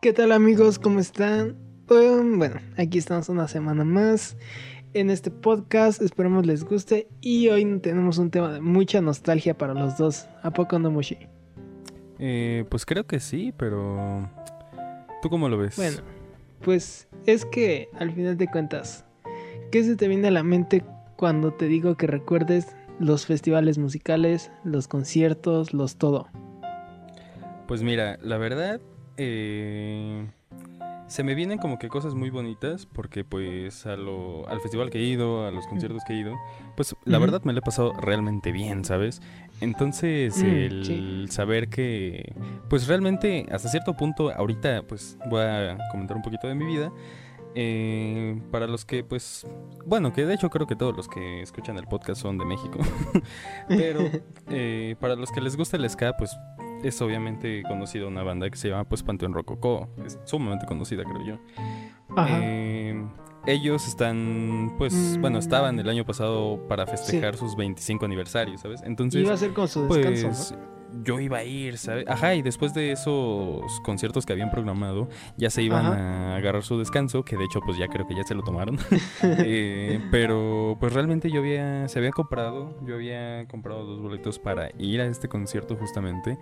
¿Qué tal amigos? ¿Cómo están? Um, bueno, aquí estamos una semana más en este podcast. Esperemos les guste. Y hoy tenemos un tema de mucha nostalgia para los dos. ¿A poco no, Mushi? Eh, pues creo que sí, pero... ¿Tú cómo lo ves? Bueno, pues es que al final de cuentas, ¿qué se te viene a la mente cuando te digo que recuerdes los festivales musicales, los conciertos, los todo? Pues mira, la verdad, eh, se me vienen como que cosas muy bonitas porque pues a lo, al festival que he ido, a los conciertos que he ido, pues la verdad me lo he pasado realmente bien, ¿sabes? Entonces el saber que pues realmente hasta cierto punto ahorita pues voy a comentar un poquito de mi vida. Eh, para los que, pues, bueno, que de hecho creo que todos los que escuchan el podcast son de México, pero eh, para los que les gusta el ska, pues es obviamente conocida una banda que se llama pues Panteón Rococó. Es sumamente conocida, creo yo. Eh, ellos están, pues, bueno, mm. estaban el año pasado para festejar sus 25 aniversarios, ¿sabes? Entonces. Iba a ser con su descanso, pues, yo iba a ir, ¿sabes? Ajá, y después de esos conciertos que habían programado, ya se iban a agarrar su descanso, que de hecho pues ya creo que ya se lo tomaron. Eh, pero pues realmente yo había, se había comprado, yo había comprado dos boletos para ir a este concierto justamente,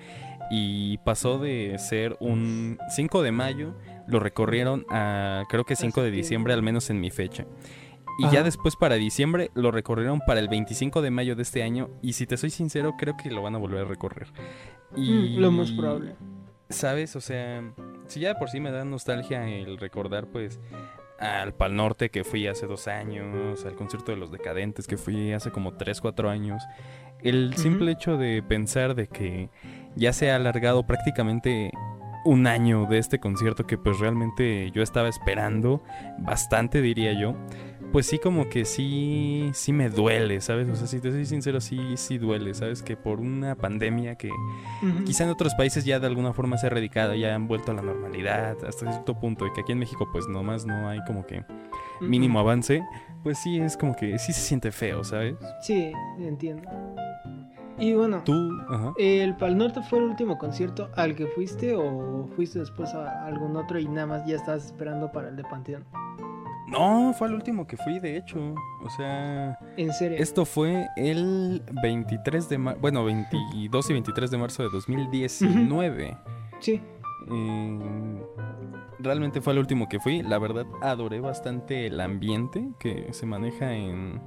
y pasó de ser un 5 de mayo, lo recorrieron a creo que 5 de diciembre, al menos en mi fecha. Y ya después para diciembre lo recorrieron para el 25 de mayo de este año. Y si te soy sincero, creo que lo van a volver a recorrer. Y, mm, lo más probable. ¿Sabes? O sea, si ya por sí me da nostalgia el recordar, pues, al Pal Norte que fui hace dos años, al concierto de los Decadentes que fui hace como tres, cuatro años. El simple hecho de pensar de que ya se ha alargado prácticamente un año de este concierto que pues realmente yo estaba esperando bastante diría yo pues sí como que sí, sí me duele, ¿sabes? O sea, si te soy sincero, sí, sí duele, ¿sabes? Que por una pandemia que quizá en otros países ya de alguna forma se ha erradicado, ya han vuelto a la normalidad hasta cierto punto, y que aquí en México pues nomás no hay como que mínimo avance, pues sí es como que sí se siente feo, ¿sabes? Sí, entiendo. Y bueno, ¿Tú? ¿el Pal Norte fue el último concierto al que fuiste o fuiste después a algún otro y nada más ya estabas esperando para el de Panteón? No, fue el último que fui, de hecho. O sea. ¿En serio? Esto fue el 23 de marzo. Bueno, 22 y 23 de marzo de 2019. Sí. Eh, realmente fue el último que fui. La verdad, adoré bastante el ambiente que se maneja en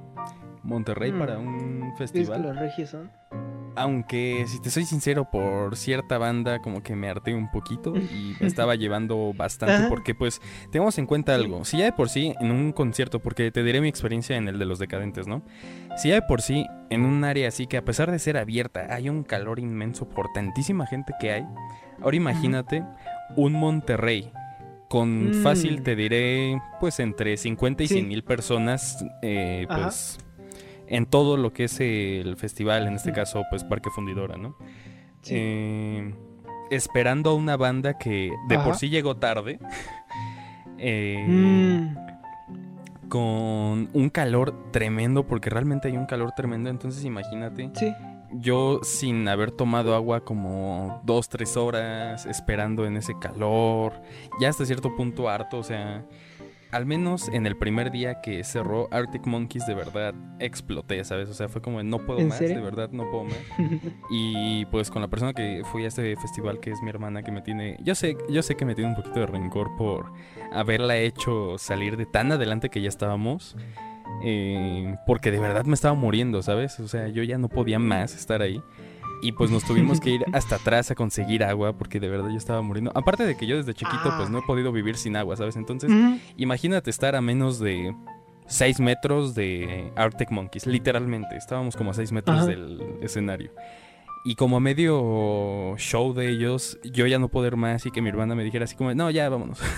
Monterrey para mm. un festival. ¿Es que los regios son? Aunque, si te soy sincero, por cierta banda como que me harté un poquito y me estaba llevando bastante porque pues tengamos en cuenta algo. Si ya de por sí en un concierto, porque te diré mi experiencia en el de los decadentes, ¿no? Si ya de por sí en un área así que a pesar de ser abierta hay un calor inmenso por tantísima gente que hay, ahora imagínate un Monterrey con mm. fácil te diré pues entre 50 y 100 mil personas, eh, pues en todo lo que es el festival, en este caso, pues Parque Fundidora, ¿no? Eh, esperando a una banda que de por sí llegó tarde. Eh, mm. Con un calor tremendo, porque realmente hay un calor tremendo. Entonces, imagínate. Yo sin haber tomado agua como dos, tres horas, esperando en ese calor, ya hasta cierto punto harto, o sea, al menos en el primer día que cerró Arctic Monkeys, de verdad exploté, ¿sabes? O sea, fue como, no puedo más, de verdad, no puedo más. y pues con la persona que fui a este festival, que es mi hermana, que me tiene, yo sé, yo sé que me tiene un poquito de rencor por haberla hecho salir de tan adelante que ya estábamos. Eh, porque de verdad me estaba muriendo, ¿sabes? O sea, yo ya no podía más estar ahí. Y pues nos tuvimos que ir hasta atrás a conseguir agua porque de verdad yo estaba muriendo. Aparte de que yo desde chiquito pues no he podido vivir sin agua, ¿sabes? Entonces, imagínate estar a menos de 6 metros de Arctic Monkeys, literalmente. Estábamos como a 6 metros del escenario. Y como a medio show de ellos, yo ya no poder más y que mi hermana me dijera así como, no, ya vámonos.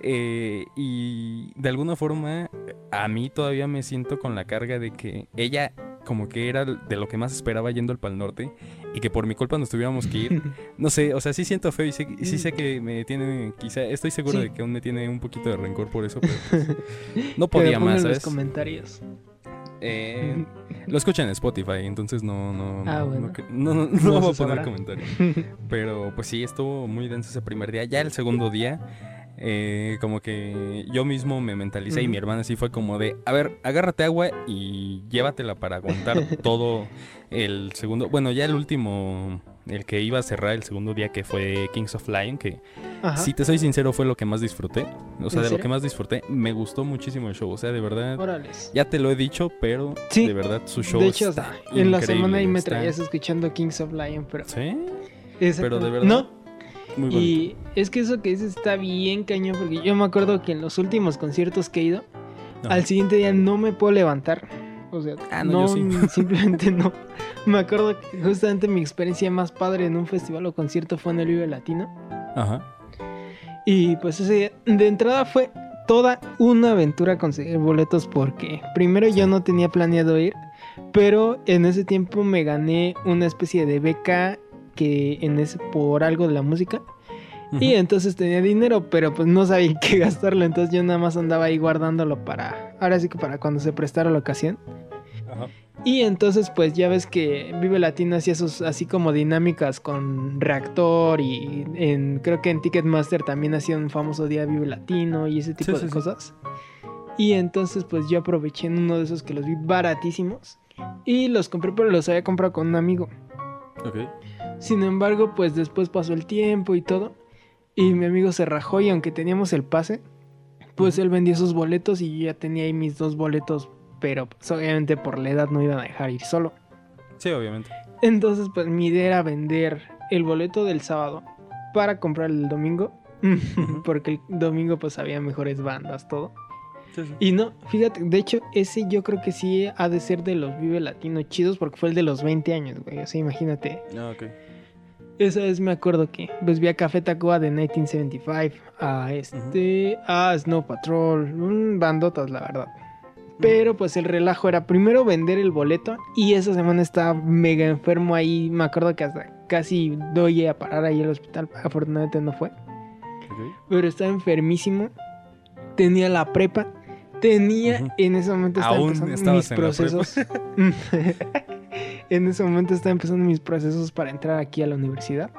Eh, y de alguna forma, a mí todavía me siento con la carga de que ella como que era de lo que más esperaba yendo al Pal Norte y que por mi culpa nos tuviéramos que ir. No sé, o sea, sí siento feo y sí, sé que me tiene, quizá, estoy seguro de que aún me tiene un poquito de rencor por eso, pero pues, no podía más, ¿sabes? los comentarios. Eh, lo escuchan en Spotify, entonces no, no, Ah, no, bueno. no, no, no, No voy a poner sabrá. comentario. Pero pues sí, estuvo muy denso ese primer día. Ya el segundo día, eh, como que yo mismo me mentalicé y mi hermana sí fue como de, a ver, agárrate agua y llévatela para aguantar todo el segundo, bueno, ya el último, el que iba a cerrar el segundo día que fue Kings of Lion, que Ajá. si te soy sincero fue lo que más disfruté. O sea, ¿En de lo que más disfruté, me gustó muchísimo el show. O sea, de verdad, ya te lo he dicho, pero Sí. de verdad su show de hecho, está en la semana ahí me está- traías escuchando Kings of Lion, pero... Sí, pero de verdad, No, muy y es que eso que dices está bien cañón, porque yo me acuerdo que en los últimos conciertos que he ido, al siguiente día no me puedo levantar. O sea, Ah, no, no, yo sí. simplemente no. Me acuerdo que justamente mi experiencia más padre en un festival o concierto fue en el Vive Latino. Ajá. Y pues ese día, de entrada fue toda una aventura conseguir boletos porque primero yo no tenía planeado ir, pero en ese tiempo me gané una especie de beca que en ese por algo de la música y entonces tenía dinero, pero pues no sabía en qué gastarlo, entonces yo nada más andaba ahí guardándolo para ahora sí que para cuando se prestara la ocasión. Ajá. Y entonces pues ya ves que Vive Latino hacía esos así como dinámicas con Reactor y en creo que en Ticketmaster también hacía un famoso día Vive Latino y ese tipo Sí, de sí, sí. cosas. Y entonces pues yo aproveché en uno de esos que los vi baratísimos y los compré pero los había comprado con un amigo. Ok. Sin embargo pues después pasó el tiempo y todo y mi amigo se rajó y aunque teníamos el pase pues él vendió sus boletos y yo ya tenía ahí mis dos boletos pero pues, obviamente por la edad no iban a dejar ir solo. Sí, obviamente. Entonces, pues mi idea era vender el boleto del sábado para comprar el domingo. Porque el domingo pues había mejores bandas, todo. Sí, sí. Y no, fíjate, de hecho, ese yo creo que sí ha de ser de los Vive Latino chidos porque fue el de los 20 años, güey. O sea, imagínate. Ah, ok. Esa vez me acuerdo que pues vi a Café Tacuba de 1975, a este, a Snow Patrol, mm, bandotas, la verdad. Pero pues el relajo era primero vender el boleto y esa semana estaba mega enfermo ahí. Me acuerdo que hasta casi doy a parar ahí al hospital. Afortunadamente no fue. Pero estaba enfermísimo. Tenía la prepa. Tenía en ese momento estaba Aún empezando mis procesos. en ese momento estaba empezando mis procesos para entrar aquí a la universidad.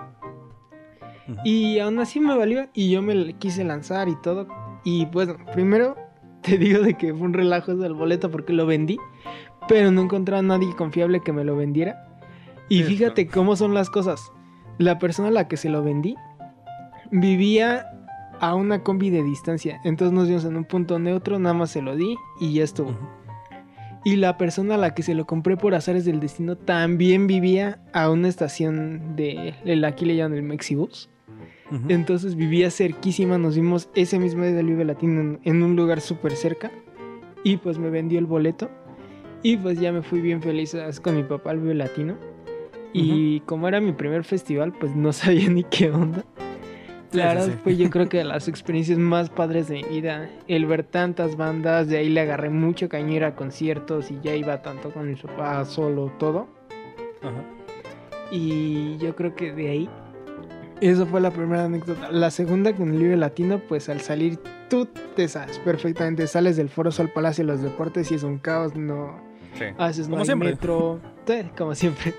Y aún así me valió y yo me quise lanzar y todo. Y bueno, primero te digo de que fue un relajo del boleto porque lo vendí, pero no encontré a nadie confiable que me lo vendiera. Y fíjate cómo son las cosas. La persona a la que se lo vendí vivía a una combi de distancia. Entonces nos vimos en un punto neutro, nada más se lo di y ya estuvo. Y la persona a la que se lo compré por azares del destino también vivía a una estación de, el- aquí le llaman el Mexibus. Entonces vivía cerquísima, nos vimos ese mismo día del Vive Latino en, en un lugar súper cerca. Y pues me vendió el boleto. Y pues ya me fui bien feliz con mi papá al Vive Latino. Y como era mi primer festival, pues no sabía ni qué onda. Sí, La sí, verdad sí. fue yo creo que de las experiencias más padres de mi vida. El ver tantas bandas, de ahí le agarré mucho caño ir a conciertos y ya iba tanto con mi papá solo, todo. Ajá. Y yo creo que de ahí, eso fue la primera anécdota. La segunda con el Vive Latino, pues al salir tú te sabes perfectamente, sales del Foro Sol Palacio de los Deportes y es un caos, no Sí. haces no hay siempre. metro, sí, como siempre.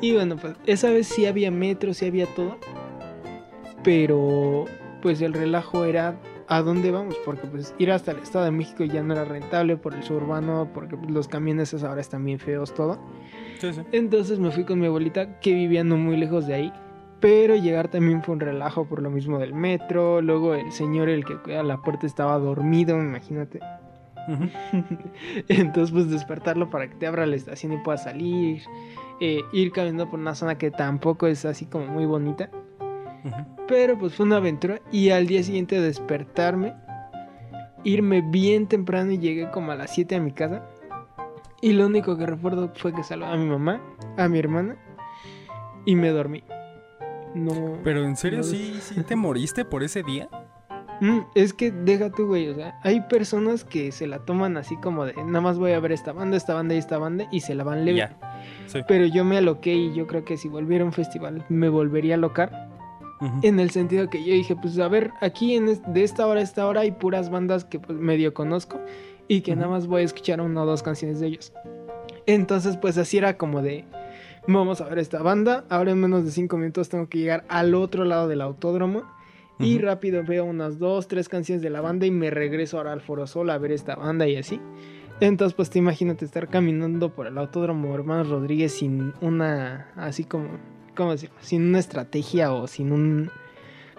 Y bueno, pues esa vez sí había metro, sí había todo, pero pues el relajo era a dónde vamos, porque pues ir hasta el Estado de México ya no era rentable por el suburbano, porque pues, los camiones ahora están bien feos, todo. Sí, sí. Entonces me fui con mi abuelita que vivía no muy lejos de ahí. Pero llegar también fue un relajo por lo mismo del metro. Luego el señor, el que cuida la puerta, estaba dormido, imagínate. Entonces, pues despertarlo para que te abra la estación y puedas salir. Eh, ir caminando por una zona que tampoco es así como muy bonita. Pero pues fue una aventura. Y al día siguiente despertarme, irme bien temprano y llegué como a las 7 a mi casa. Y lo único que recuerdo fue que saludé a mi mamá, a mi hermana y me dormí. No. Pero en serio, No, sí, sí te moriste por ese día. Mm, es que deja tú, güey. O sea, hay personas que se la toman así como de nada más voy a ver esta banda, esta banda y esta banda y se la van leve. Ya. Sí. Pero yo me aloqué y yo creo que si volviera a un festival me volvería a alocar. En el sentido que yo dije, pues a ver, aquí en es- de esta hora a esta hora hay puras bandas que pues medio conozco. y que nada más voy a escuchar una o dos canciones de ellos. Entonces, pues así era como de, vamos a ver esta banda, ahora en menos de cinco minutos tengo que llegar al otro lado del autódromo. Y rápido veo unas dos, tres canciones de la banda y me regreso ahora al Foro Sol a ver esta banda y así. Entonces, pues te imagínate estar caminando por el autódromo Hermanos Rodríguez sin una, así como, ¿cómo decirlo? Sin una estrategia o sin un,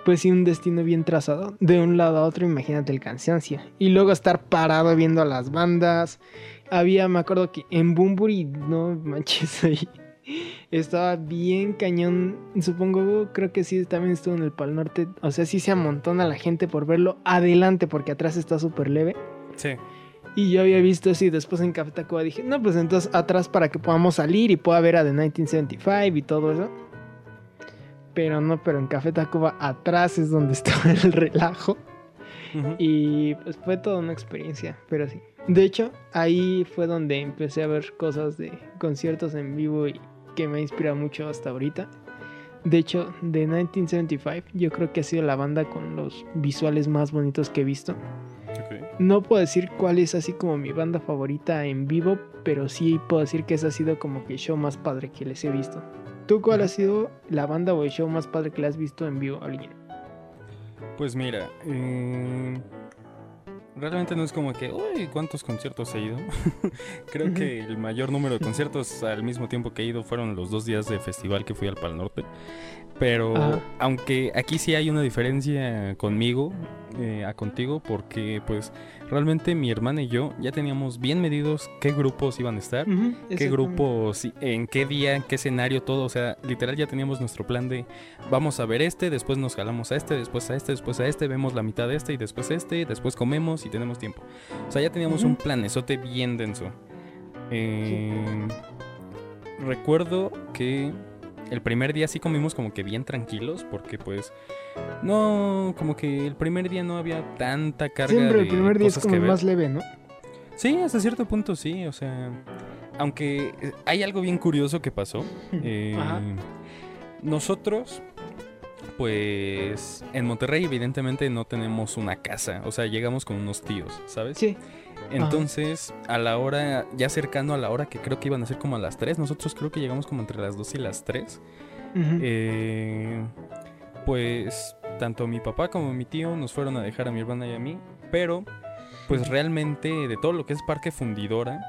pues sin un destino bien trazado. De un lado a otro, imagínate el cansancio. Y luego estar parado viendo a las bandas. Había, me acuerdo que en Bumburi, no manches ahí. Estaba bien cañón. Supongo, creo que sí, también estuvo en el Pal Norte. O sea, sí se amontona la gente por verlo adelante porque atrás está súper leve. Sí. Y yo había visto así, después en Café Tacuba dije, no, pues entonces atrás para que podamos salir y pueda ver a The 1975 y todo eso. Pero no, pero en Café Tacuba atrás es donde estaba el relajo. Y pues fue toda una experiencia, pero sí. De hecho, ahí fue donde empecé a ver cosas de conciertos en vivo y que me inspira mucho hasta ahorita. De hecho, de 1975 yo creo que ha sido la banda con los visuales más bonitos que he visto. No puedo decir cuál es así como mi banda favorita en vivo, pero sí puedo decir que ese ha sido como que el show más padre que les he visto. ¿Tú cuál ha sido la banda o el show más padre que le has visto en vivo, alguien? Pues mira, eh, realmente no es como que, uy, ¿cuántos conciertos he ido? Creo que el mayor número de conciertos al mismo tiempo que he ido fueron los dos días de festival que fui al Pal Norte. Pero aunque aquí sí hay una diferencia conmigo eh, a contigo, porque pues realmente mi hermana y yo ya teníamos bien medidos qué grupos iban a estar, qué grupos, en qué día, en qué escenario, todo. O sea, literal ya teníamos nuestro plan de vamos a ver este, después nos jalamos a este, después a este, después a este, vemos la mitad de este y después este, después comemos y tenemos tiempo. O sea, ya teníamos un planesote bien denso. Eh, recuerdo que el primer día sí comimos como que bien tranquilos porque pues no, como que el primer día no había tanta carga Siempre el primer día es como más leve, ¿no? Sí, hasta cierto punto sí, o sea, aunque eh, hay algo bien curioso que pasó. Eh, nosotros, pues, en Monterrey evidentemente no tenemos una casa, o sea, llegamos con unos tíos, ¿sabes? Sí. Entonces, a la hora, ya cercano a la hora que creo que iban a ser como a las 3, nosotros creo que llegamos como entre las 2 y las 3. Eh, pues tanto mi papá como mi tío nos fueron a dejar a mi hermana y a mí, pero pues realmente de todo lo que es Parque Fundidora,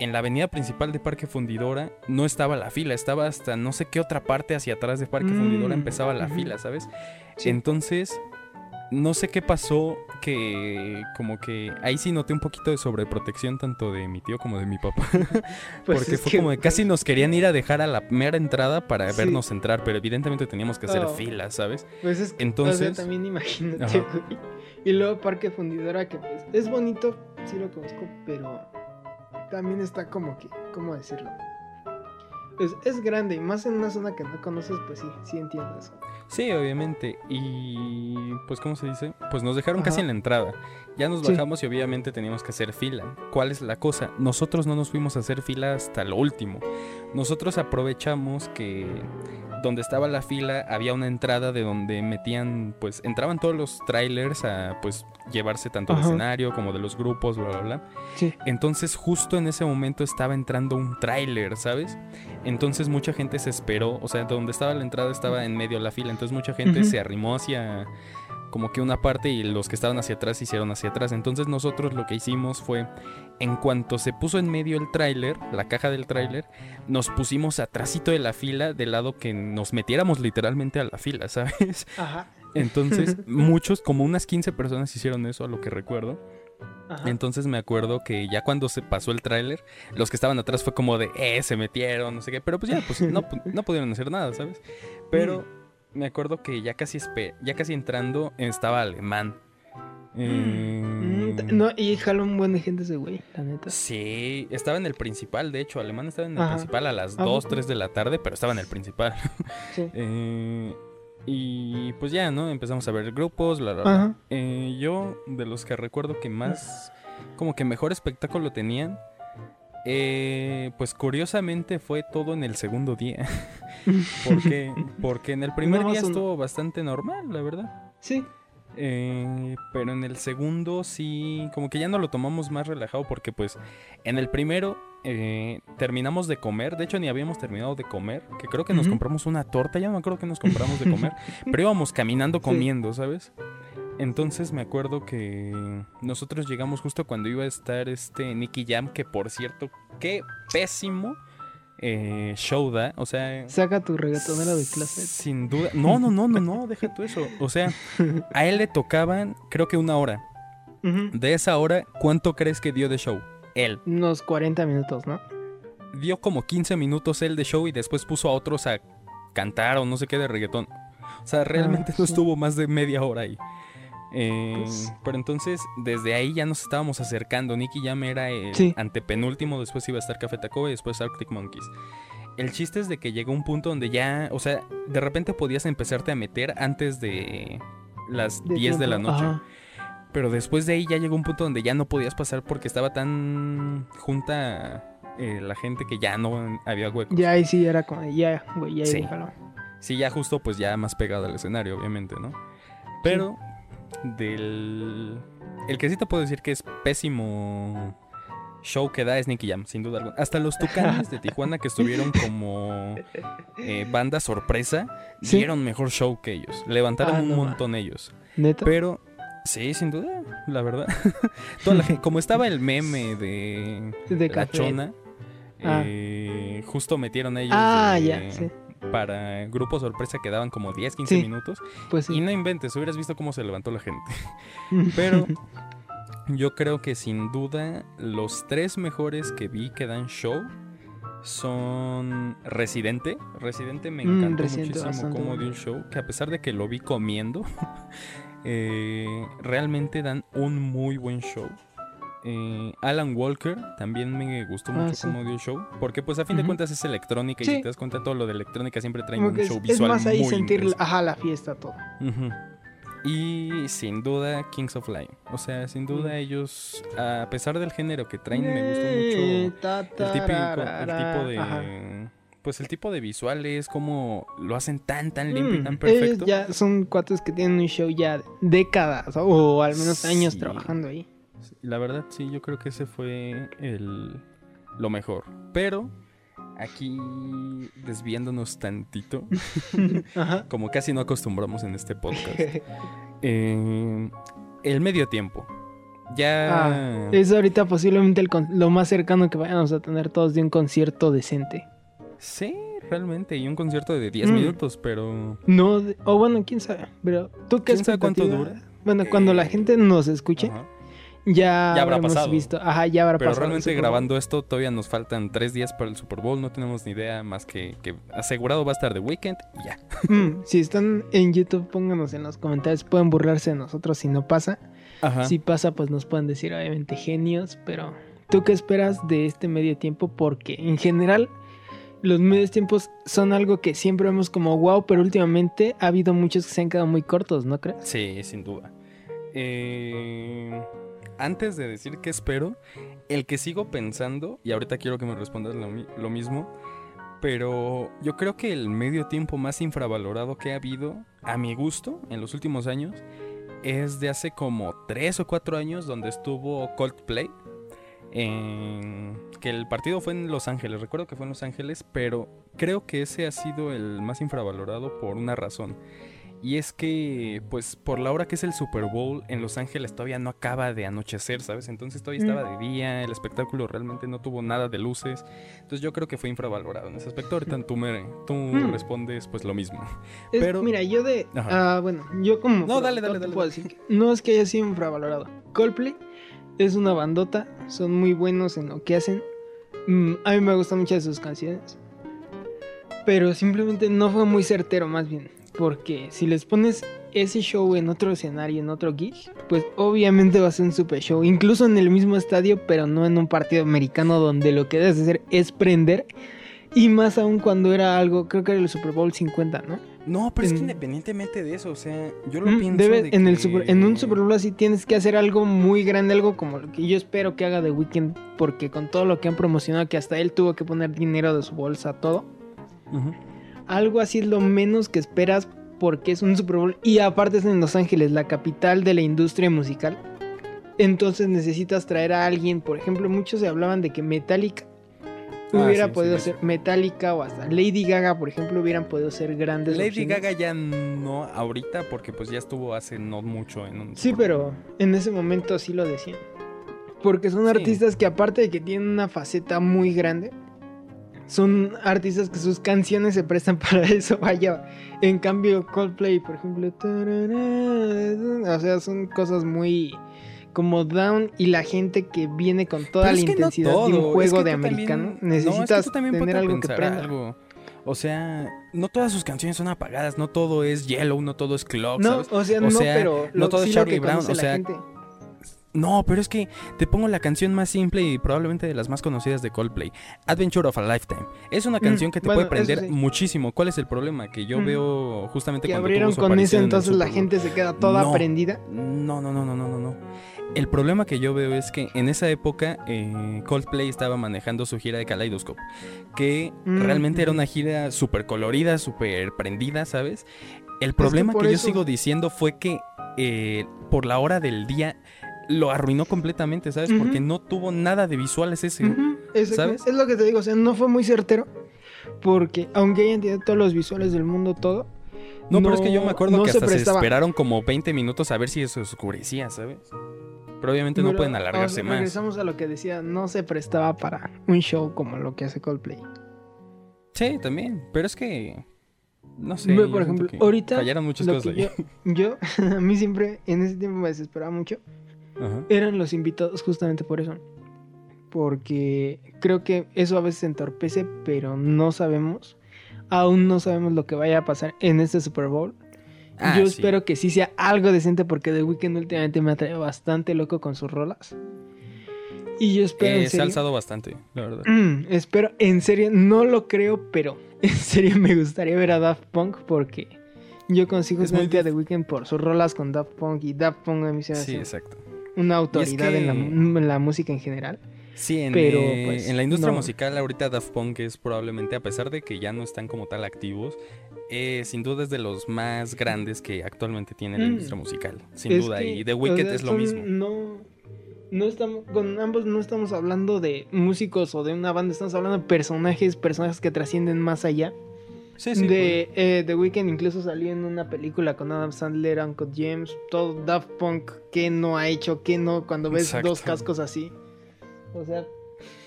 en la avenida principal de Parque Fundidora no estaba la fila, estaba hasta no sé qué otra parte hacia atrás de Parque Fundidora mm, empezaba la fila, ¿sabes? Entonces no sé qué pasó que como que ahí sí noté un poquito de sobreprotección tanto de mi tío como de mi papá. Pues Porque fue como de casi nos querían ir a dejar a la mera entrada para vernos entrar, pero evidentemente teníamos que hacer oh. filas, ¿sabes? Pues es que entonces también imagínate. Y luego Parque Fundidora que pues es bonito, sí lo conozco, pero también está como que, ¿cómo decirlo? Pues es grande y más en una zona que no conoces, pues sí, sí entiendo eso. Sí, obviamente. Y pues, ¿cómo se dice? Pues nos dejaron casi en la entrada. Ya nos bajamos y obviamente teníamos que hacer fila. ¿Cuál es la cosa? Nosotros no nos fuimos a hacer fila hasta lo último. Nosotros aprovechamos que donde estaba la fila había una entrada de donde metían, pues entraban todos los trailers a pues llevarse tanto del escenario como de los grupos, bla, bla, bla. Entonces justo en ese momento estaba entrando un trailer, ¿sabes? Entonces mucha gente se esperó, o sea, donde estaba la entrada estaba en medio de la fila, entonces mucha gente se arrimó hacia como que una parte y los que estaban hacia atrás hicieron hacia atrás. Entonces nosotros lo que hicimos fue, en cuanto se puso en medio el tráiler, la caja del tráiler, nos pusimos atrásito de la fila, del lado que nos metiéramos literalmente a la fila, ¿sabes? Ajá. Entonces muchos, como unas 15 personas hicieron eso, a lo que recuerdo. Entonces me acuerdo que ya cuando se pasó el tráiler, los que estaban atrás fue como de, eh, se metieron, no sé qué, pero pues ya, pues no, no pudieron hacer nada, ¿sabes? Pero mm me acuerdo que ya casi, ya casi entrando estaba alemán. Mm, eh, no, y jaló un buen de gente ese güey, la neta. Sí, estaba en el principal, de hecho, alemán estaba en el principal a las 2, ah, 3 de la tarde, pero estaba en el principal. Sí. eh, y pues ya, ¿no? Empezamos a ver grupos, la, eh, yo, de los que recuerdo que más, como que mejor espectáculo tenían, eh, pues curiosamente fue todo en el segundo día. porque, porque en el primer día estuvo bastante normal, la verdad. Sí. Eh, pero en el segundo sí, como que ya no lo tomamos más relajado porque pues en el primero eh, terminamos de comer, de hecho ni habíamos terminado de comer, que creo que nos compramos una torta, ya no me acuerdo que nos compramos de comer, pero íbamos caminando Sí. comiendo, ¿sabes? Entonces me acuerdo que nosotros llegamos justo cuando iba a estar este Nicky Jam, que por cierto, qué pésimo eh, show da, o sea... Saca tu reggaetonero de clase. Sin duda. No, no, no, no, no, deja tú eso. O sea, a él le tocaban, creo que una hora. De esa hora, ¿cuánto crees que dio de show? Él. Unos 40 minutos, ¿no? Dio como 15 minutos él de show y después puso a otros a cantar o no sé qué de reggaetón. O sea, realmente Ah, no sí. estuvo más de media hora ahí. Eh, Pues- Pero entonces, desde ahí ya nos estábamos acercando. Nicky Jam era el Sí. antepenúltimo, después iba a estar Café Tacuba y después Arctic Monkeys. El chiste es de que llegó un punto donde ya, o sea, de repente podías empezarte a meter antes de las De 10 de la noche. Ajá. Pero después de ahí ya llegó un punto donde ya no podías pasar porque estaba tan junta eh, la gente que ya no había huecos. Ya ahí sí era como, ya, güey, ya Sí. déjalo. Sí, ya justo pues ya más pegado al escenario, obviamente, ¿no? Pero del... El que sí te puedo decir que es pésimo show que da es Nicky Jam, sin duda alguna. Hasta los Tucanes de Tijuana que estuvieron como eh, banda sorpresa, Sí. dieron mejor show que ellos. Levantaron Ah, un no montón ellos. Neta. Pero, sí, sin duda, la verdad. Toda la gente- como estaba el meme de, de la café. chona, Ah. eh, justo metieron ellos Ah, de- ya, sí. Para grupo sorpresa que daban como 10, 15 Sí. minutos. Pues Y no inventes, hubieras visto cómo se levantó la gente. Pero yo creo que sin duda los tres mejores que vi que dan show son Residente. Residente me Mm, encantó muchísimo bueno. dio un show, que a pesar de que lo vi comiendo, eh, realmente dan un muy buen show. Eh, Alan Walker también me gustó Ah, mucho sí. cómo dio show, porque pues a fin de cuentas es electrónica y si te das cuenta todo lo de electrónica siempre traen Como un es, show es visual más ahí muy sentir, intenso. ajá, la fiesta, todo. Y sin duda Kings of Lion. O sea, sin duda Mm. ellos, a pesar del género que traen, me gustó mucho el típico, el tararara. tipo de... Ajá. Pues el tipo de visuales, como lo hacen tan, tan limpio y Mm, tan perfecto. ya son cuates que tienen un show ya décadas o al menos años Sí. trabajando ahí. La verdad, sí, yo creo que ese fue el, lo mejor. Pero aquí desviándonos tantito, Ajá. como casi no acostumbramos en este podcast. eh, el medio tiempo. Ya... Ah, es ahorita posiblemente el lo más cercano que vayamos a tener todos de un concierto decente. Sí, realmente. Y un concierto de 10 Mm. minutos, pero... No, o bueno, quién sabe. Pero tú qué ¿Quién sabe cuánto dura? Bueno, cuando la Eh, gente nos escuche, Ajá. Ya, Ya habrá pasado. visto. Ajá, ya habrá Pero pasado. realmente grabando esto todavía nos faltan tres días para el Super Bowl. No tenemos ni idea más que, que asegurado va a estar de weekend y ya. Mm, si están en YouTube, pónganos en los comentarios. Pueden burlarse de nosotros si no pasa. Ajá. Si pasa, pues nos pueden decir, obviamente, genios. Pero, ¿tú qué esperas de este medio tiempo? Porque en general, los medios tiempos son algo que siempre vemos como wow, pero últimamente ha habido muchos que se han quedado muy cortos, ¿no crees? Sí, sin duda. Eh, antes de decir qué espero, el que sigo pensando, y ahorita quiero que me respondas lo, mi- lo mismo, pero yo creo que el medio tiempo más infravalorado que ha habido, a mi gusto, en los últimos años, es de hace como tres o cuatro años donde estuvo Coldplay. que el partido fue en Los Ángeles, recuerdo que fue en Los Ángeles, pero creo que ese ha sido el más infravalorado por una razón. Y es que, pues, por la hora que es el Super Bowl, en Los Ángeles todavía no acaba de anochecer, ¿sabes? Entonces todavía Mm. estaba de día, el espectáculo realmente no tuvo nada de luces. Entonces yo creo que fue infravalorado en ese aspecto. Ahorita tú, me, tú Mm. respondes, pues, lo mismo. Es- Pero- Mira, yo de. Ah, bueno, yo como. No, dale, dale, dale, puedo dale. decir que no es que haya sido infravalorado. Coldplay es una bandota, son muy buenos en lo que hacen. Mm, a mí me gustan muchas de sus canciones. Pero simplemente no fue muy certero, más bien. Porque si les pones ese show en otro escenario, en otro gig, pues obviamente va a ser un super show. Incluso en el mismo estadio, pero no en un partido americano donde lo que debes hacer es prender. Y más aún cuando era algo, creo que era el Super Bowl 50, ¿no? No, pero es que En- independientemente de eso, o sea, yo lo pienso debe- de en, el super- en un Super Bowl así tienes que hacer algo muy grande, algo como lo que yo espero que haga The Weeknd, porque con todo lo que han promocionado, que hasta él tuvo que poner dinero de su bolsa, todo, Ujú. Algo así es lo menos que esperas porque es un Super Bowl y aparte es en Los Ángeles, la capital de la industria musical. Entonces necesitas traer a alguien, por ejemplo, muchos se hablaban de que Metallica Ah, hubiera sí, podido sí, ser Metallica o hasta Lady Gaga, por ejemplo, hubieran podido ser grandes Lady opciones. Gaga ya no ahorita porque pues ya estuvo hace no mucho en un Sí, pero en ese momento sí lo decían. Porque son Sí. artistas que aparte de que tienen una faceta muy grande, son artistas que sus canciones se prestan para eso, vaya. En cambio, Coldplay, por ejemplo, tarará, o sea, son cosas muy como down y la gente que viene con toda Pero la que no intensidad de un es juego que de tú también- americano, no, es que necesitas tener algo que prenda. algo. O sea, no todas sus canciones son apagadas, no todo es Yellow, no todo es Clock, No, ¿sabes? o sea, O no, sea, pero no lo, todo es sí Charlie Brown, o sea, gente. No, pero es que te pongo la canción más simple y probablemente de las más conocidas de Coldplay, Adventure of a Lifetime. Es una Mm, canción que te bueno, puede eso prender sí. muchísimo. ¿Cuál es el problema? Que yo Mm. veo justamente Que cuando abrieron con en el entonces la gente se queda toda No. prendida. No, no, no, no, no, no, no. El problema que yo veo es que en esa época eh, Coldplay estaba manejando su gira de Kaleidoscope, que Mm, realmente era una gira súper colorida, súper prendida, ¿sabes? El problema por que, yo eso- sigo diciendo fue que eh, por la hora del día lo arruinó completamente, ¿sabes? Porque no tuvo nada de visuales ese. ¿sabes? Es lo que te digo, o sea, no fue muy certero. Porque aunque hayan tenido todos los visuales del mundo, todo. No, pero es que yo me acuerdo no que hasta se, esperaron como 20 minutos a ver si se oscurecía, ¿sabes? Pero obviamente no pueden o alargarse sea, más. Regresamos a lo que decía, no se prestaba para un show como lo que hace Coldplay. Sí, también. Pero es que. No sé. Por ejemplo, ahorita Fallaron muchas cosas ahí. yo, yo, a mí siempre, en ese tiempo me desesperaba mucho, Ajá. eran los invitados justamente por eso. Porque creo que eso a veces entorpece, pero no sabemos, aún no sabemos lo que vaya a pasar en este Super Bowl. Ah, Yo sí. espero que sí sea algo decente porque The Weeknd últimamente me ha traído bastante loco con sus rolas. Y yo espero en Eh, se ha serio, alzado bastante, la verdad. Mm, espero, en serio, no lo creo, pero en serio me gustaría ver a Daft Punk porque yo consigo Es muy justamente a The Weeknd por sus rolas con Daft Punk y Daft Punk a mí se me Sí, hace exacto. Una autoridad en, la, que- en la música en general. Sí, en, Pero, eh, pues, en la industria no. musical ahorita Daft Punk es probablemente, a pesar de que ya no están como tal activos, eh, sin duda es de los más grandes que actualmente tiene la Mm. industria musical. Sin Es duda. que, y The o sea, es lo son- mismo. No, no estamos, con ambos no estamos hablando de músicos o de una banda, estamos hablando de personajes, personajes que trascienden más allá. Sí, sí. de eh, The Weeknd incluso salió en una película con Adam Sandler, Uncle James, todo Daft Punk, que no ha hecho, que no, cuando ves Exacto. dos cascos así. O sea,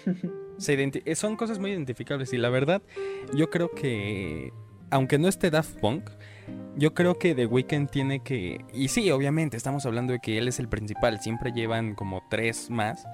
Se eh, son cosas muy identificables y la verdad yo creo que aunque no esté Daft Punk yo creo que The Weeknd tiene que y sí obviamente estamos hablando de que él es el principal siempre llevan como tres más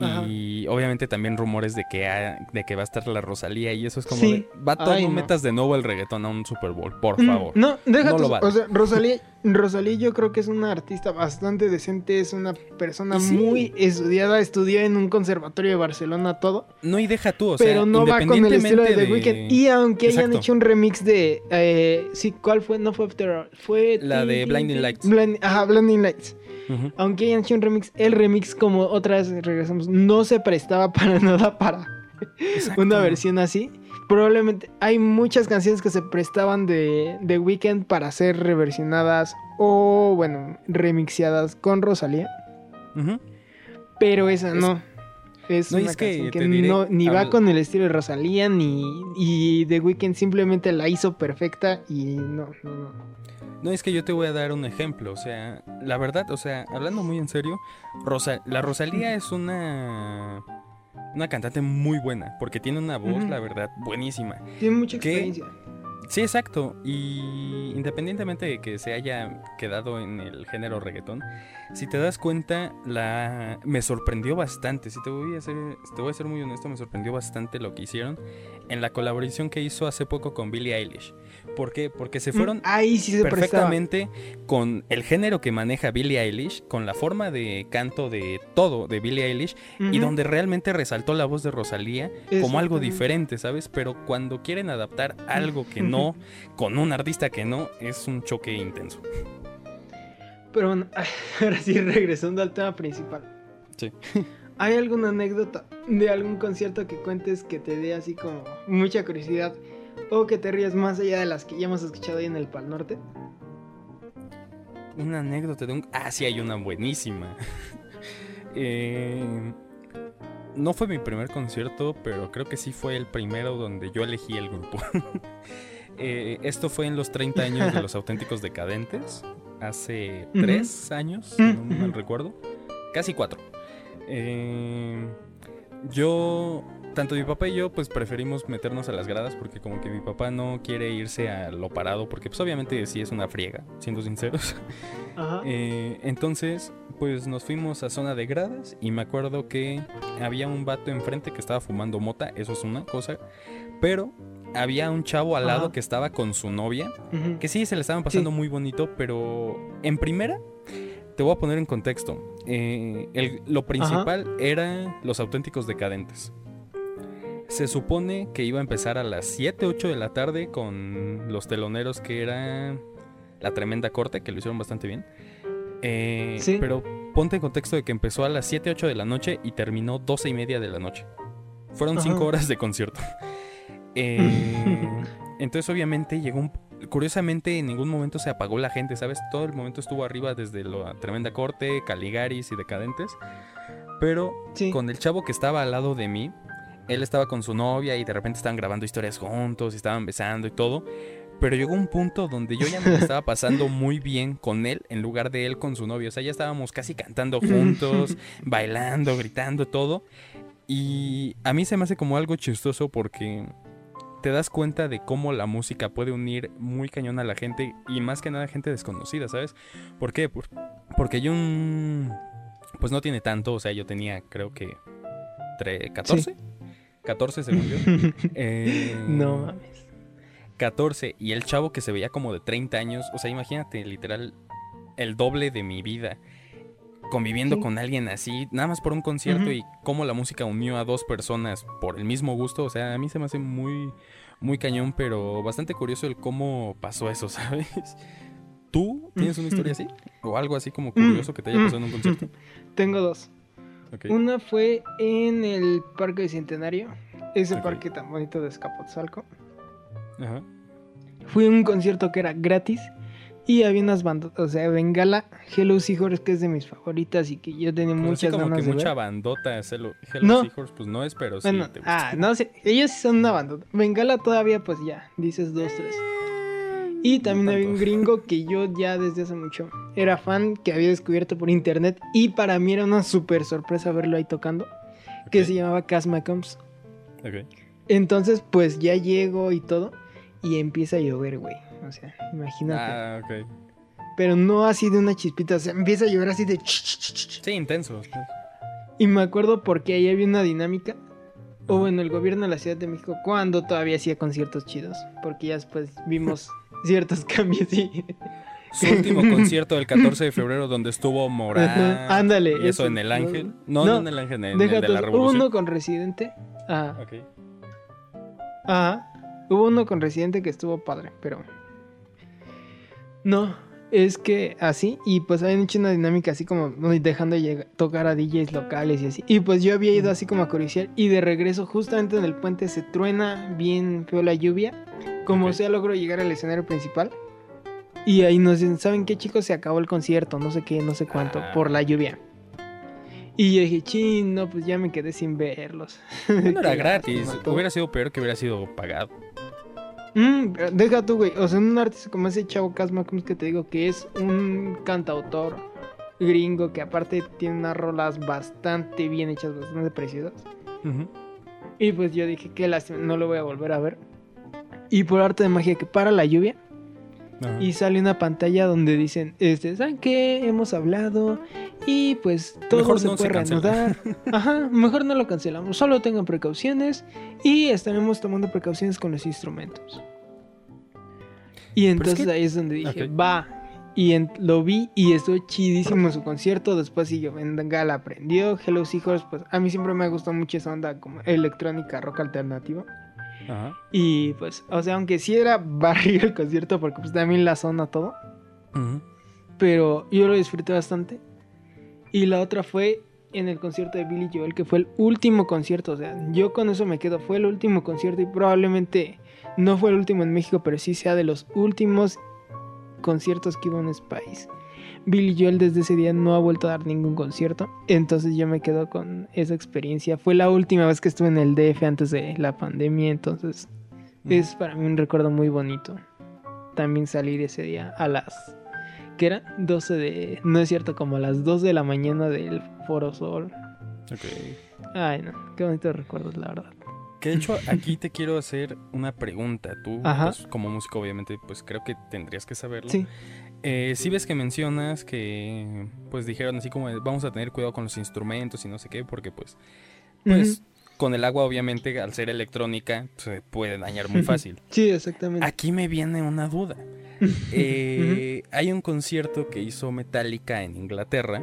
Ajá. y obviamente también rumores de que ha- de que va a estar la Rosalía y eso es como Sí. de, vato Ay, no, no. metas de nuevo el reggaetón a un Super Bowl por mm, favor no, déjate, No lo vale. o sea, Rosalía, Rosalía yo creo que es una artista bastante decente, es una persona sí. muy estudiada, estudió en un conservatorio de Barcelona, todo. no y deja tú o sea pero no va con el estilo de The Weeknd. Y aunque hayan hecho un remix de. eh, sí, ¿cuál fue? No fue After All, Fue. La de Blinding. Lights. Blind- ajá, Blinding Lights. Aunque hayan hecho un remix, el remix, como otra vez regresamos, no se prestaba para nada para Exacto. una versión así. Probablemente hay muchas canciones que se prestaban de, de Weekend para ser reversionadas o, bueno, remixeadas con Rosalía. Pero esa Es- no. Es No, una es que diré, no, ni va con el estilo de Rosalía, ni. Y The Weeknd simplemente la hizo perfecta y no, no, no. No, es que yo te voy a dar un ejemplo, o sea, la verdad, o sea, hablando muy en serio, Rosa- la Rosalía es una una cantante muy buena, porque tiene una voz, la verdad, buenísima. Tiene mucha experiencia. Sí, exacto, y independientemente de que se haya quedado en el género reggaetón, si te das cuenta, la me sorprendió bastante, si te voy a ser te voy a ser muy honesto, me sorprendió bastante lo que hicieron en la colaboración que hizo hace poco con Billie Eilish. ¿Por qué? Porque se fueron Mm, Ahí sí se prestaba. perfectamente con el género que maneja Billie Eilish, con la forma de canto de todo de Billie Eilish y donde realmente resaltó la voz de Rosalía como algo diferente, ¿sabes? Pero cuando quieren adaptar algo que no, con un artista que no, es un choque intenso. Pero bueno, ahora sí, regresando al tema principal. Sí. ¿Hay alguna anécdota de algún concierto que cuentes que te dé así como mucha curiosidad? O que te rías más allá de las que ya hemos escuchado ahí en el Pal Norte. Una anécdota de un... Ah, sí, hay una buenísima. eh, no fue mi primer concierto, pero creo que sí fue el primero donde yo elegí el grupo. Eh, esto fue en los 30 años de los auténticos decadentes, hace 3 años, si no mal recuerdo, casi 4. Eh, yo, tanto mi papá y yo, pues preferimos meternos a las gradas porque como que mi papá no quiere irse a lo parado porque pues obviamente sí es una friega, siendo sinceros. Eh, entonces, pues nos fuimos a zona de gradas y me acuerdo que había un vato enfrente que estaba fumando mota, eso es una cosa, pero había un chavo al lado que estaba con su novia, que sí, se le estaban pasando muy bonito, pero en primera, te voy a poner en contexto, eh, lo principal era los auténticos decadentes. Se supone que iba a empezar a las 7, 8 de la tarde con los teloneros que era la tremenda corte, que lo hicieron bastante bien. Eh, pero ponte en contexto de que empezó a las 7, 8 de la noche y terminó 12 y media de la noche. Fueron 5 horas de concierto. Eh, entonces obviamente llegó un... Curiosamente en ningún momento se apagó la gente, ¿sabes? Todo el momento estuvo arriba desde la tremenda corte, Caligaris y Decadentes. Pero con el chavo que estaba al lado de mí, él estaba con su novia y de repente estaban grabando historias juntos y estaban besando y todo. Pero llegó un punto donde yo ya me estaba pasando muy bien con él en lugar de él con su novia. O sea, ya estábamos casi cantando juntos, bailando, gritando, todo. Y a mí se me hace como algo chistoso porque te das cuenta de cómo la música puede unir muy cañón a la gente y más que nada gente desconocida, ¿sabes? ¿Por qué? Porque yo un... Pues no tiene tanto, o sea, yo tenía creo que... 14. 14 según yo. eh, no mames. 14 y el chavo que se veía como de 30 años, o sea, imagínate literal el doble de mi vida conviviendo con alguien así, nada más por un concierto y cómo la música unió a dos personas por el mismo gusto, o sea, a mí se me hace muy, muy cañón, pero bastante curioso el cómo pasó eso, ¿sabes? ¿Tú tienes una historia así? ¿O algo así como curioso que te haya pasado en un concierto? Tengo dos. Una fue en el Parque Bicentenario, ese parque tan bonito de Escapotzalco. Ajá. Fui a un concierto que era gratis y había unas bandas, o sea, Bengala, Hello Seahorse, que es de mis favoritas y que yo tenía pues muchas como que mucha bandota, Hello, Hello Seahorse, pues no es, pero sí te Ah, no sé, ellos son una bandota. Bengala todavía, pues ya, dices dos, tres. Y también había un gringo que yo ya desde hace mucho era fan, que había descubierto por internet. Y para mí era una súper sorpresa verlo ahí tocando. Que se llamaba Cas Combs. Entonces, pues ya llego y todo. Y empieza a llover, güey. O sea, imagínate. Ah, ok. Pero no así de una chispita. O sea, empieza a llover así de. Sí, intenso. Y me acuerdo porque ahí había una dinámica o bueno, el gobierno de la Ciudad de México cuando todavía hacía conciertos chidos, porque ya después vimos ciertos cambios y... Su último concierto del 14 de febrero donde estuvo Morán. Ándale. Y eso, en el Ángel. No, no, en el Ángel, en, el de la Revolución. Hubo uno con Residente. Ah. Ok. Ah. Hubo uno con Residente que estuvo padre, pero... No, es que así, y pues habían hecho una dinámica así como dejando de tocar a DJs locales y así. Y pues yo había ido así como a curiciar y de regreso justamente en el puente se truena bien feo la lluvia. Como sea logro llegar al escenario principal. Y ahí nos dicen, ¿saben qué chicos? Se acabó el concierto, no sé qué, no sé cuánto, ah. por la lluvia. Y yo dije, ching, no, pues ya me quedé sin verlos. No era gratis, hubiera sido peor que hubiera sido pagado. Mm, deja tú, güey. O sea, un artista como ese chavo Casma, como es que te digo que es un cantautor gringo que aparte tiene unas rolas bastante bien hechas, bastante preciosas. Y pues yo dije, qué lástima, no lo voy a volver a ver. Y por arte de magia que para la lluvia. Y sale una pantalla donde dicen, este, ¿saben qué? Hemos hablado y pues todo se puede reanudar. Ajá, mejor no lo cancelamos, solo tengan precauciones y estaremos tomando precauciones con los instrumentos. Y entonces ahí es donde dije, va. Y lo vi y estuvo chidísimo su concierto. Después siguió Gala aprendió. Hello Seahorse, pues a mí siempre me ha gustado mucho esa onda como electrónica, rock alternativa. Ajá. Y pues, o sea, aunque sí era barrio el concierto, porque pues también la zona todo. Pero yo lo disfruté bastante. Y la otra fue en el concierto de Billy Joel, que fue el último concierto. O sea, yo con eso me quedo. Fue el último concierto y probablemente no fue el último en México, pero sí sea de los últimos conciertos que hubo en Spice. Billy Joel desde ese día no ha vuelto a dar ningún concierto. Entonces yo me quedo con esa experiencia. Fue la última vez que estuve en el DF antes de la pandemia. Entonces es para mí un recuerdo muy bonito. También salir ese día a las... que era? 12 de... No es cierto, como a las 2 de la mañana del Foro Sol. Ok. Ay, no. Qué bonitos recuerdos, la verdad. Que de hecho aquí te quiero hacer una pregunta. Tú, pues, como músico, obviamente, pues creo que tendrías que saberlo. Sí. Eh, sí ves que mencionas que, pues dijeron así como vamos a tener cuidado con los instrumentos y no sé qué, porque pues, pues con el agua obviamente al ser electrónica se puede dañar muy fácil. Sí, exactamente. Aquí me viene una duda. Eh, hay un concierto que hizo Metallica en Inglaterra,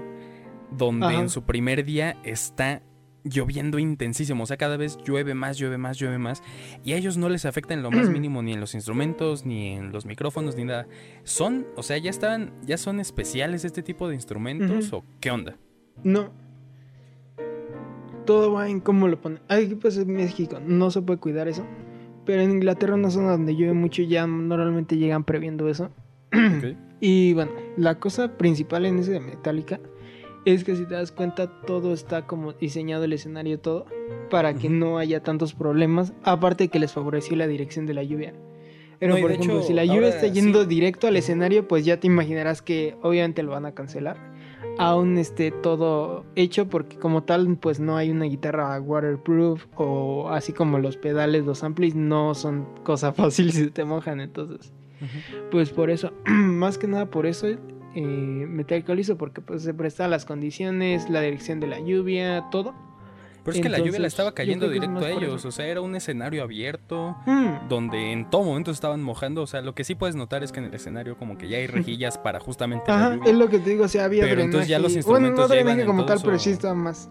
donde Ajá. en su primer día está lloviendo intensísimo, o sea, cada vez llueve más, llueve más, llueve más, y a ellos no les afecta en lo más mínimo ni en los instrumentos, ni en los micrófonos, ni nada. Son, o sea, ya estaban, ya son especiales este tipo de instrumentos, o qué onda? No. Todo va en cómo lo ponen. Aquí pues en México no se puede cuidar eso. Pero en Inglaterra, una zona donde llueve mucho, ya normalmente llegan previendo eso. Y bueno, la cosa principal en ese de Metallica es que si te das cuenta, todo está como diseñado el escenario, todo, para que no haya tantos problemas. Aparte que les favoreció la dirección de la lluvia. Pero No, por ejemplo, hecho, si la lluvia está yendo sí. directo al escenario, pues ya te imaginarás que obviamente lo van a cancelar. Aún esté todo hecho, porque como tal, pues no hay una guitarra waterproof o así como los pedales, los amplis, no son cosa fácil si te mojan, entonces. Ujú. Pues por eso, más que nada por eso, eh, hizo, porque pues se presta las condiciones, la dirección de la lluvia, todo. Pero es que la lluvia Entonces, estaba cayendo directo a ellos, o sea, era un escenario abierto. Mm, donde en todo momento estaban mojando. O sea, lo que sí puedes notar es que en el escenario como que ya hay rejillas para justamente la Ajá, lluvia. es lo que te digo, o sea, había Pero drenaje. entonces ya los bueno, instrumentos no drenaje en como tal, pero sí estaba más.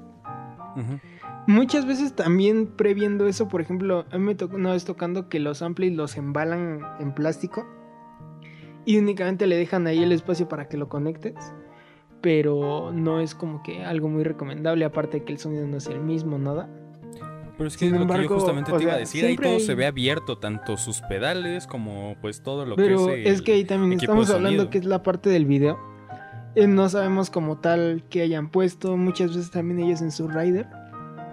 Muchas veces también previendo eso, por ejemplo, a mí me tocó una vez tocando que los amplis los embalan en plástico y únicamente le dejan ahí el espacio para que lo conectes. Pero no es como que algo muy recomendable, aparte de que el sonido no es el mismo, nada. Pero es que Sin es lo que yo embargo, justamente te iba a sea, decir. Ahí todo hay- se ve abierto, tanto sus pedales como pues todo lo Pero que es. es, el que ahí también estamos hablando que es la parte del video. Eh, no sabemos como tal que hayan puesto. Muchas veces también ellos en su rider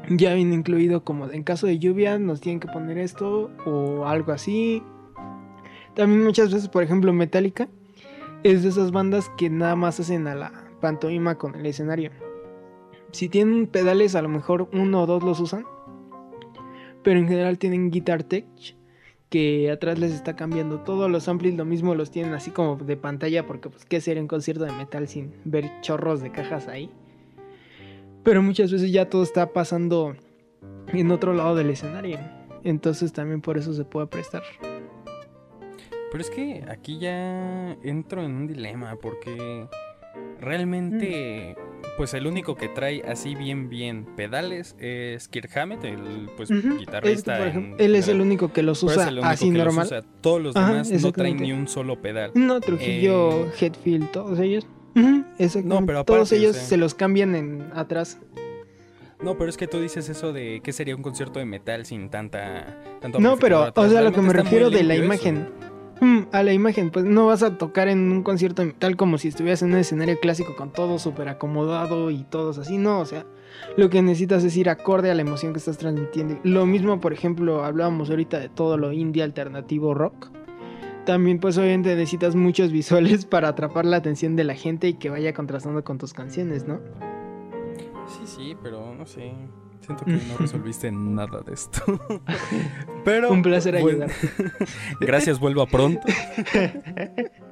ya viene incluido como en caso de lluvia nos tienen que poner esto o algo así. También muchas veces, por ejemplo, Metallica es de esas bandas que nada más hacen a la pantomima con el escenario. Si tienen pedales, a lo mejor uno o dos los usan. Pero en general tienen Guitar Tech que atrás les está cambiando todo. Los amplis lo mismo los tienen así como de pantalla porque pues qué hacer en concierto de metal sin ver chorros de cajas ahí. Pero muchas veces ya todo está pasando en otro lado del escenario. Entonces también por eso se puede prestar. Pero es que aquí ya entro en un dilema porque realmente pues el único que trae así bien bien pedales es Kirk Hammett, el pues que, guitarrista. en- él es el único que los usa el único así que los normal. usa. Todos los Ajá, demás no traen ni un solo pedal. No, Trujillo, Eh, Headfield, todos ellos. No, pero todos o ellos sea- se los cambian en atrás. No, pero es que tú dices eso de que sería un concierto de metal sin tanta tanto No, pero, o sea, lo que me refiero de la eso. Mm, a la imagen, pues no vas a tocar en un concierto metal como si estuvieras en un escenario clásico con todo súper acomodado y todos así, no, o sea, lo que necesitas es ir acorde a la emoción que estás transmitiendo. Lo mismo, por ejemplo, hablábamos ahorita de todo lo indie alternativo rock. También, pues obviamente necesitas muchos visuales para atrapar la atención de la gente y que vaya contrastando con tus canciones, ¿no? Sí, sí, pero no sé. Siento que no resolviste nada de esto. Pero Un placer bueno, ayudar. Gracias, vuelva pronto.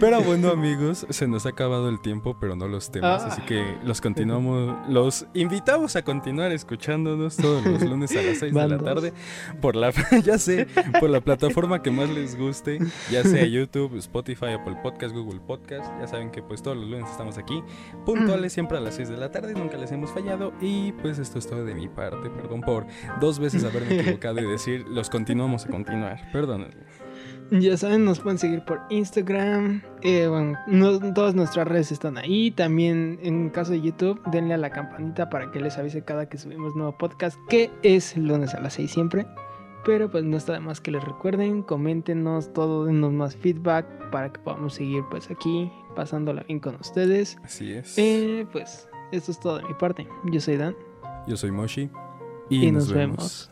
Pero bueno, amigos, se nos ha acabado el tiempo, pero no los temas, Ah. así que los continuamos, los invitamos a continuar escuchándonos todos los lunes a las 6 de la tarde por la ya sé, por la plataforma que más les guste, ya sea YouTube, Spotify, Apple Podcast, Google Podcast, ya saben que pues todos los lunes estamos aquí, puntuales siempre a las 6 de la tarde, nunca les hemos fallado y pues esto es todo de mi parte, perdón por dos veces haberme equivocado y decir los continuamos a continuar, perdón. Ya saben, nos pueden seguir por Instagram. Eh, bueno, todas nuestras redes están ahí. También en caso de YouTube, denle a la campanita para que les avise cada que subimos nuevo podcast, que es lunes a las 6 siempre. Pero pues no está de más que les recuerden, coméntenos todo, denos más feedback para que podamos seguir pues aquí pasándola bien con ustedes. Así es. Eh, pues esto es todo de mi parte. Yo soy Dan. Yo soy Moshi. Y, nos, vemos.